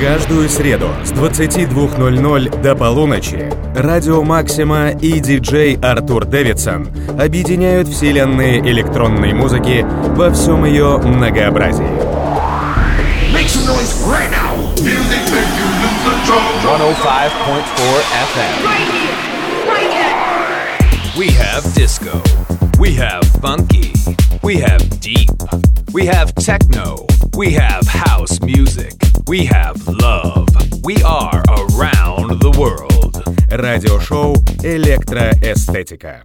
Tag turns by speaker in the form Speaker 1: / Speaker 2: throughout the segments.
Speaker 1: Каждую среду с 22.00 до полуночи Радио Максима и диджей Артур Дэвидсон объединяют вселенные электронной музыки во всем ее многообразии. Make some noise right now. Music make you lose control. 105.4 FM. Right here. Right here. We have disco. We have funky. We have deep. We have techno. We have house music. We have love. We are around the world. Радиошоу «Электроэстетика».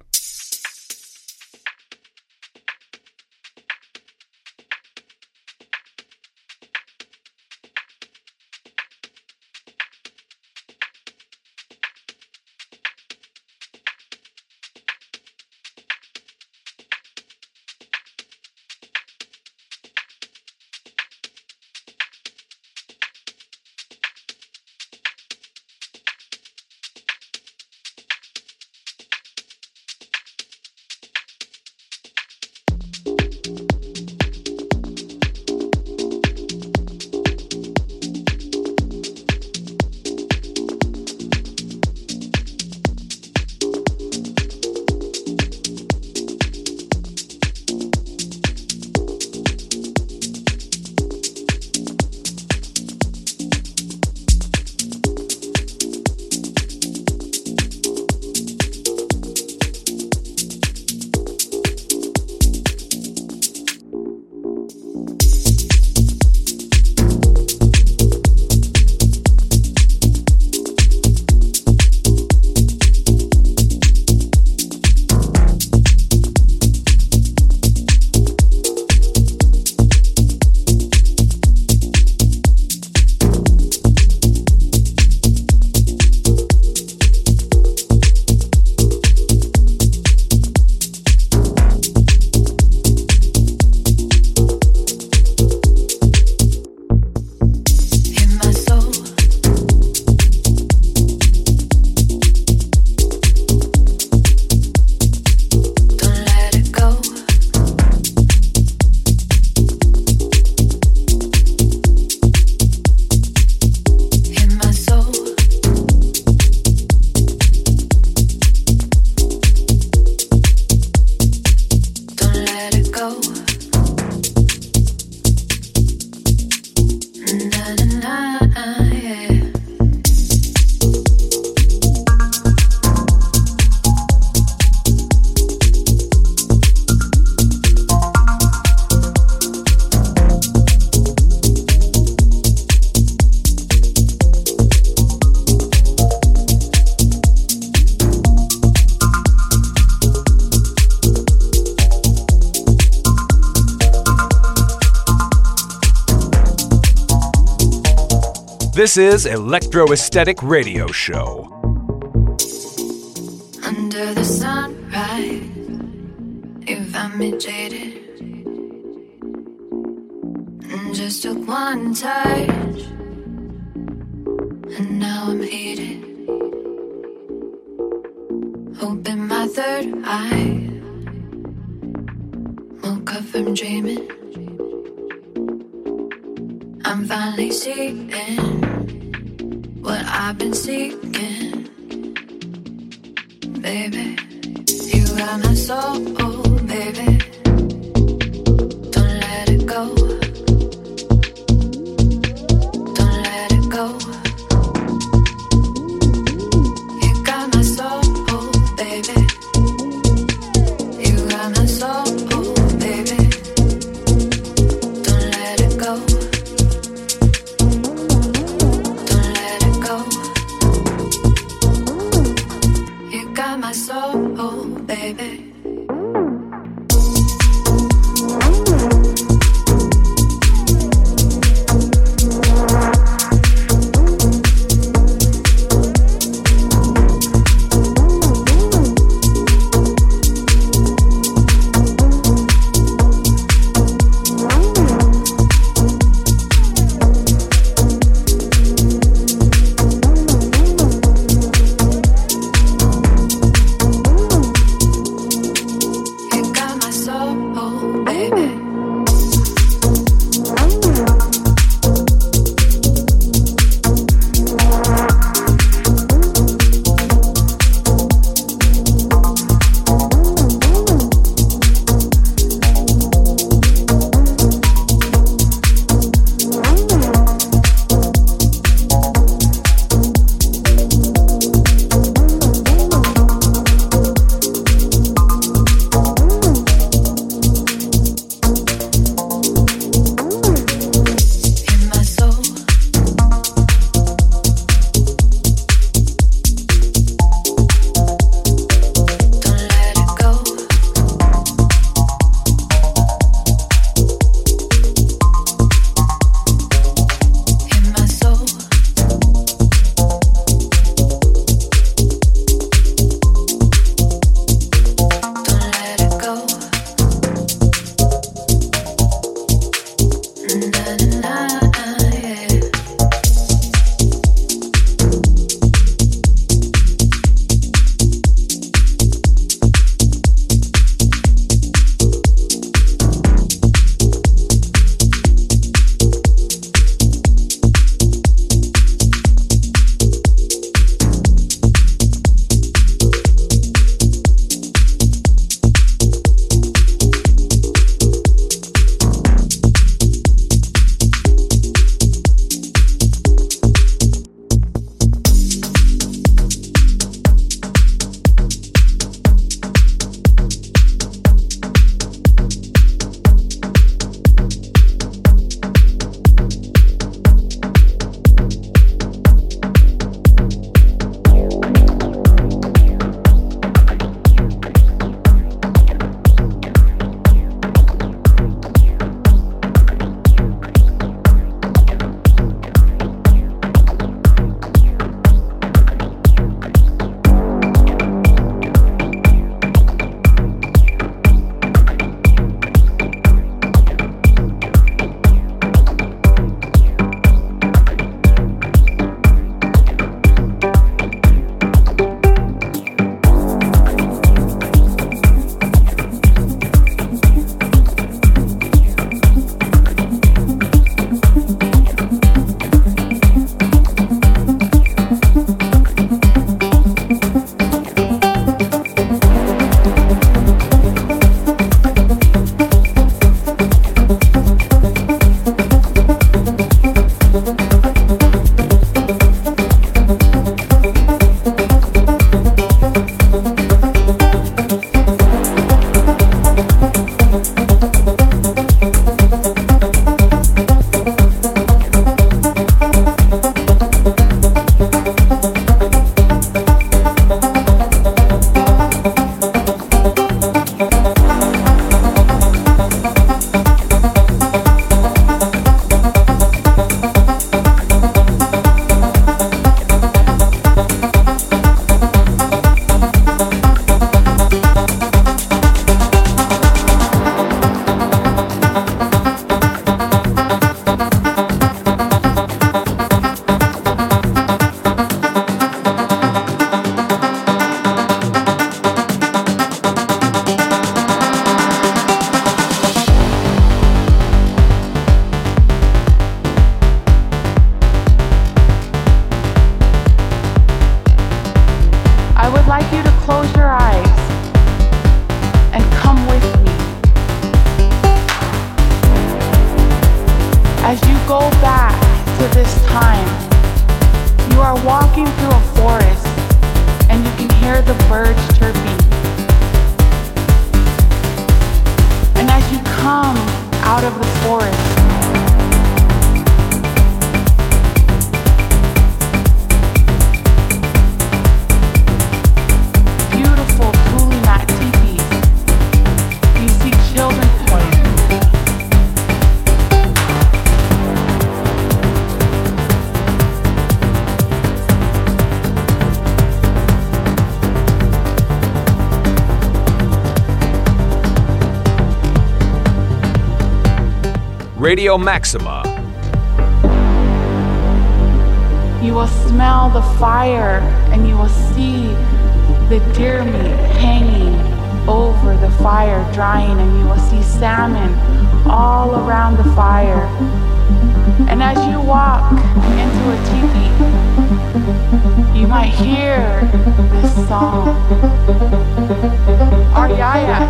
Speaker 2: This is Electro Esthetic Radio Show.
Speaker 3: Seeking, baby. You got my soul, baby. Don't let it go.
Speaker 2: Radio Maxima.
Speaker 4: You will smell the fire and you will see the deer meat hanging over the fire, drying, and you will see salmon all around the fire. And as you walk into a teepee, you might hear this song. Our yayas,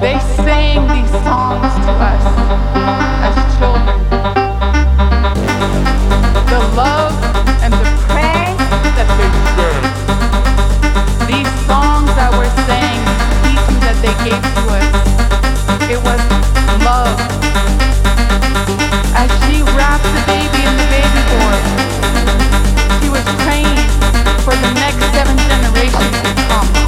Speaker 4: they sang these songs to us as children the love and the praise that they gave. These songs that were sang, the pieces that they gave to us, it was love. As she wrapped the baby in the baby was praying for the next seven generations to come.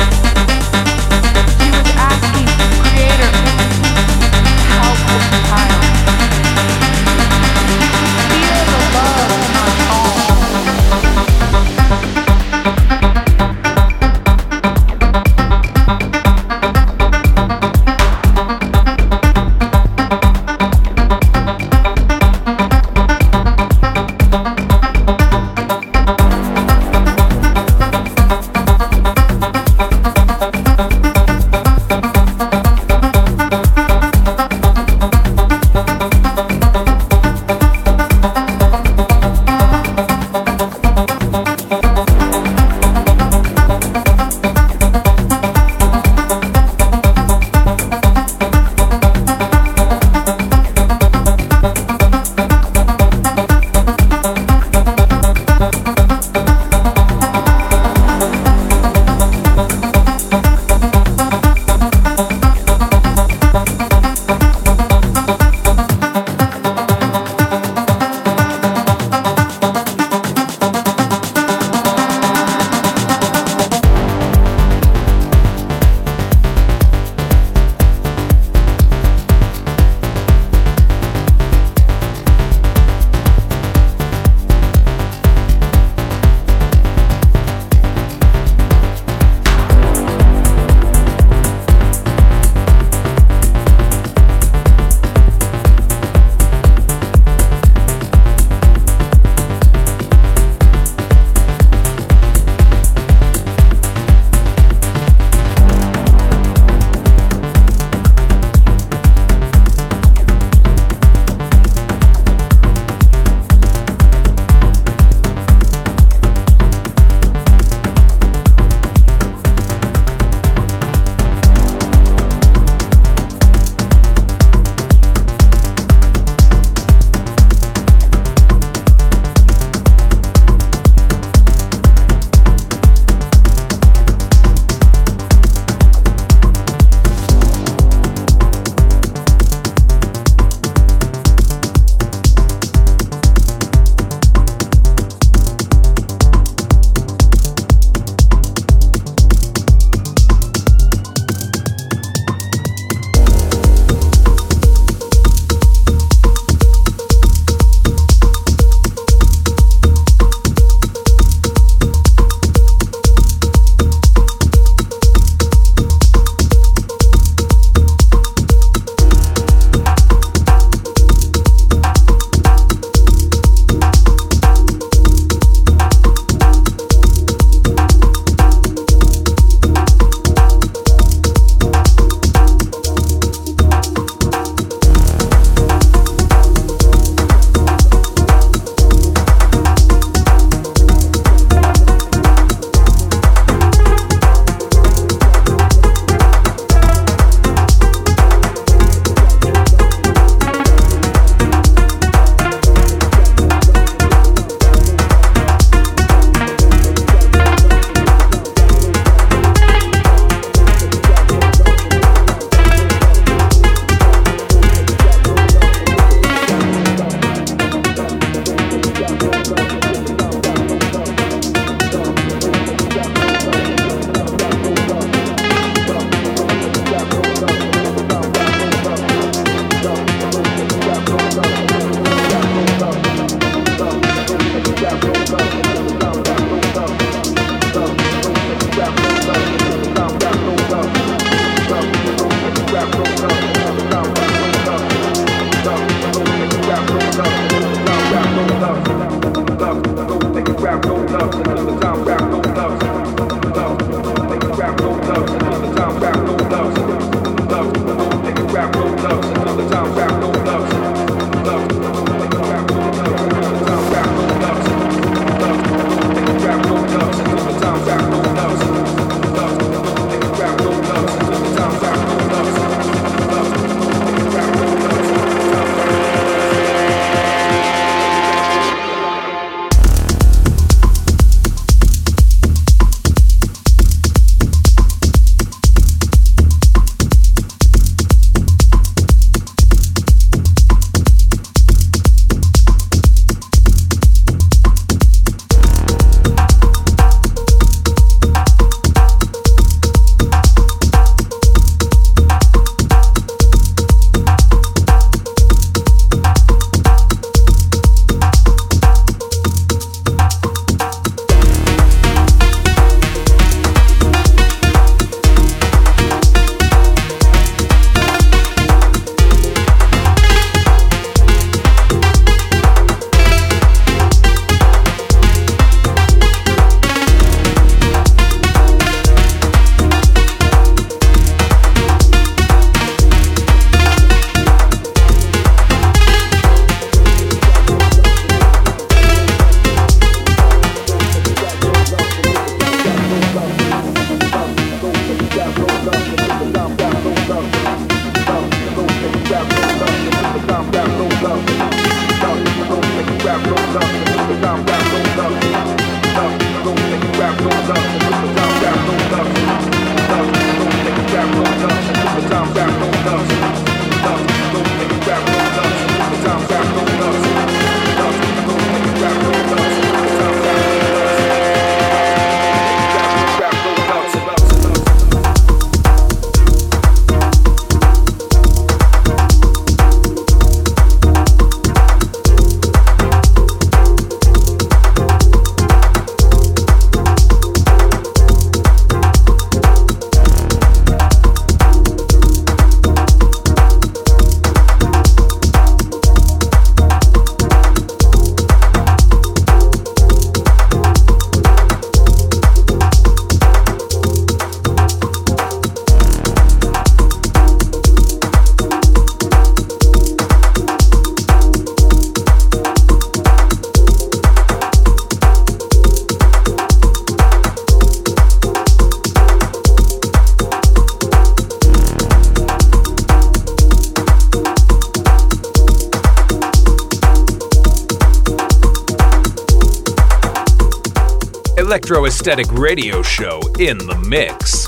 Speaker 2: Esthetic Radio Show in the mix.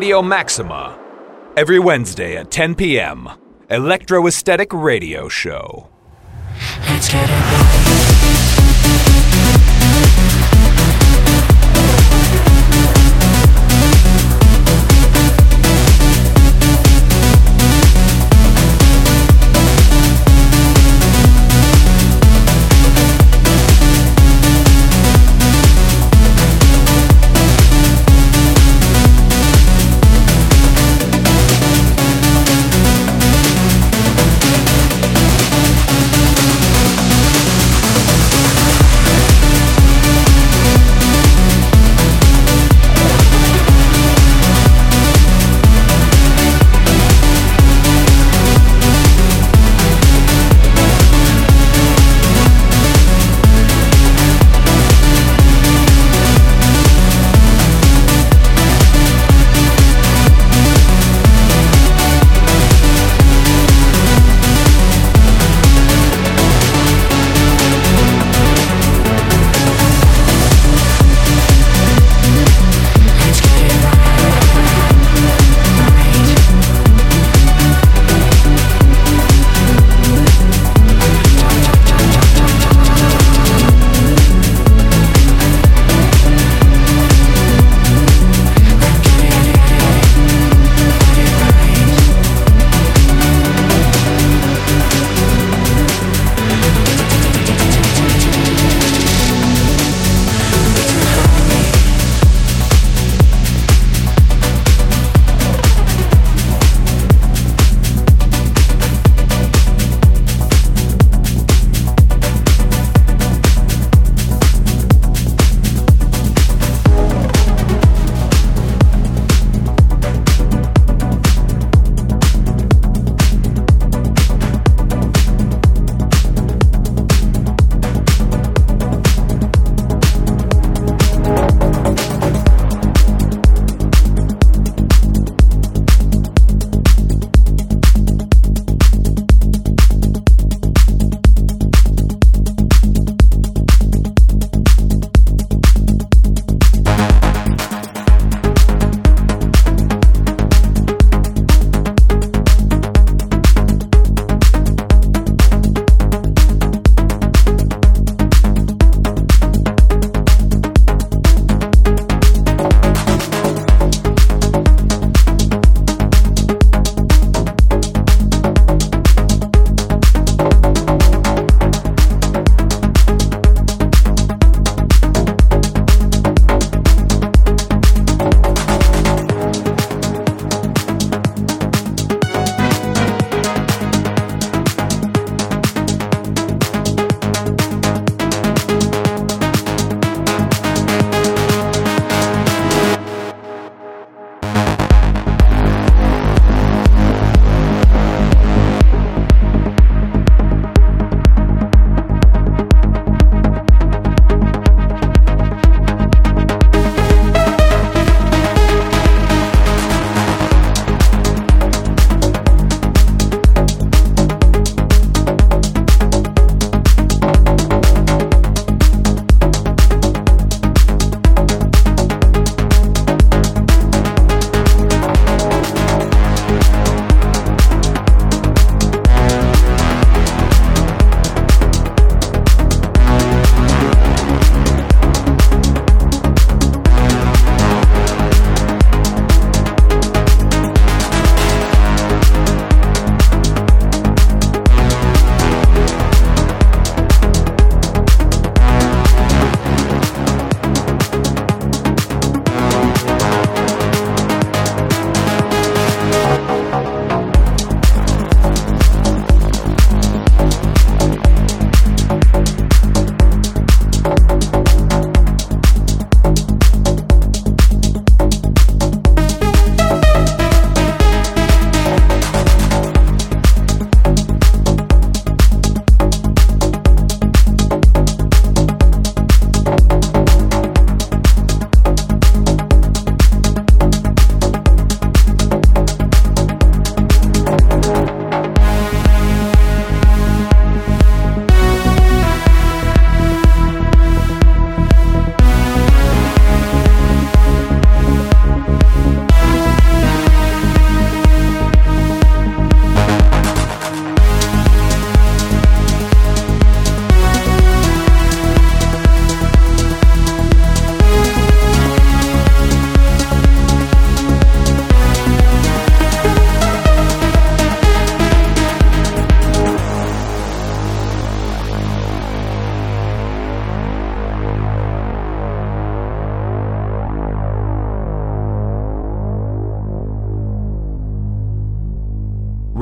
Speaker 2: Radio Maxima. Every Wednesday at 10 p.m., Electro Esthetic Radio Show.
Speaker 5: Let's get it.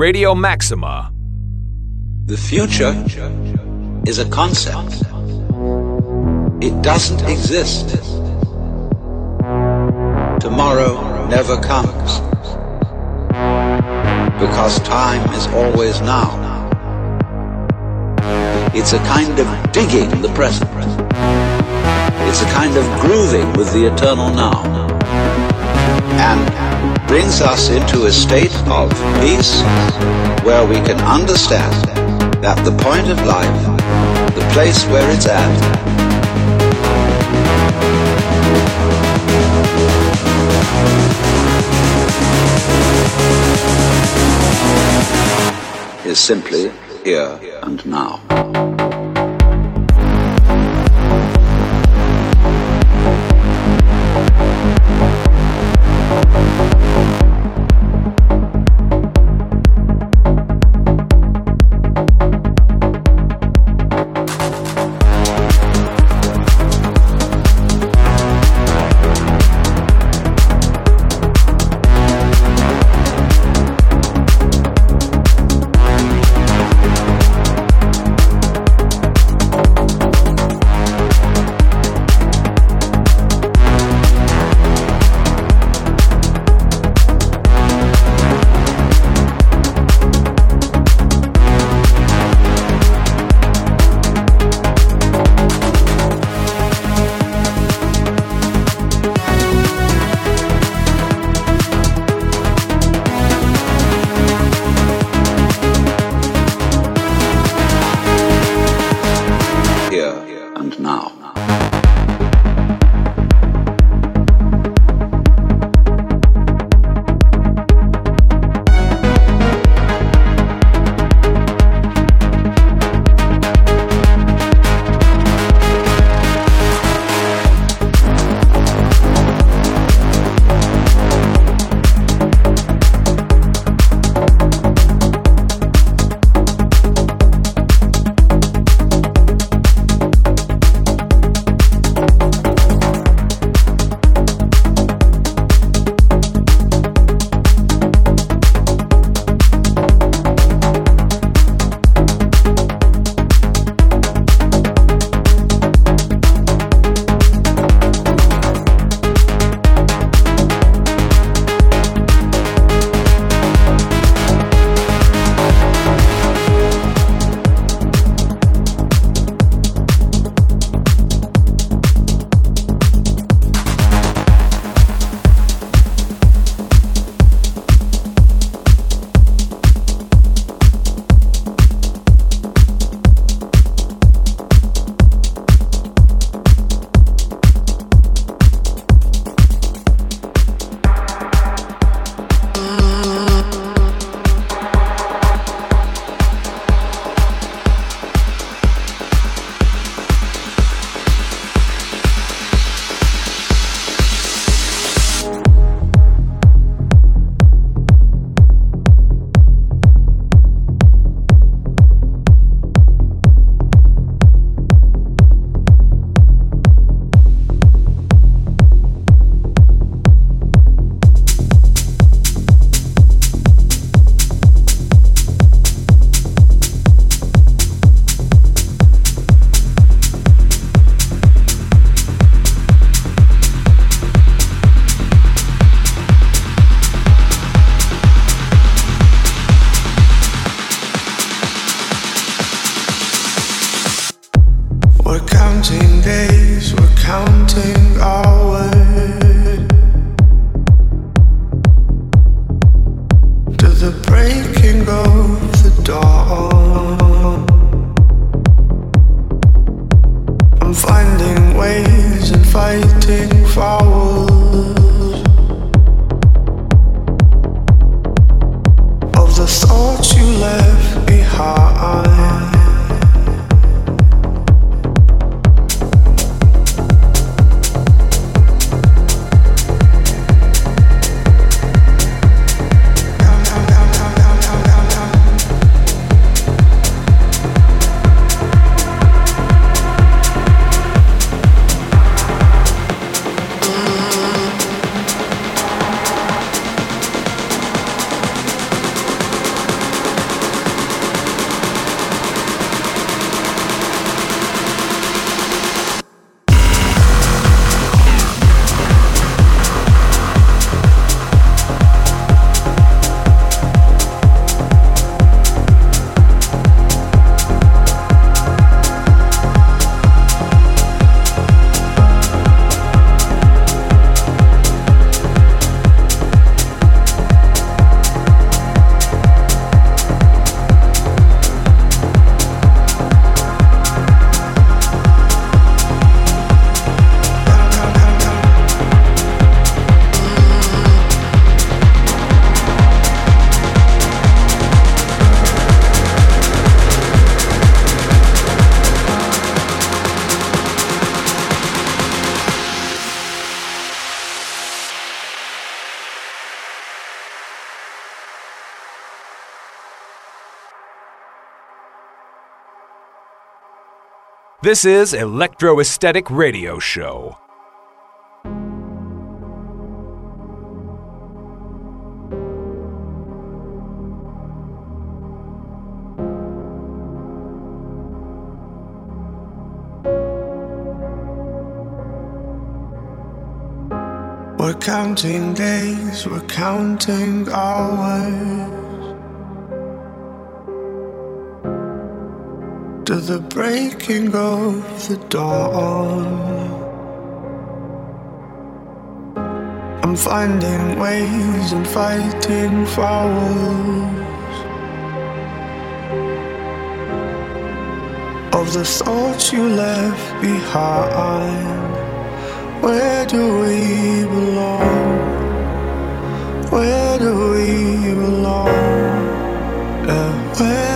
Speaker 2: Radio Maxima.
Speaker 6: The future is a concept. It doesn't exist. Tomorrow never comes. Because time is always now. It's a kind of digging the present. It's a kind of grooving with the eternal now. And brings us into a state of peace where we can understand that the point of life, the place where it's at, is simply here and now.
Speaker 2: This is Electro Esthetic Radio Show.
Speaker 7: We're counting days, we're counting hours the breaking of the dawn. I'm finding ways and fighting fouls of the thoughts you left behind. Where do we belong? Where do we belong? Yeah, where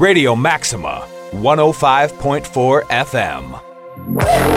Speaker 8: Radio Maxima, 105.4 FM.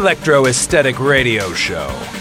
Speaker 2: Electro Esthetic Radio Show.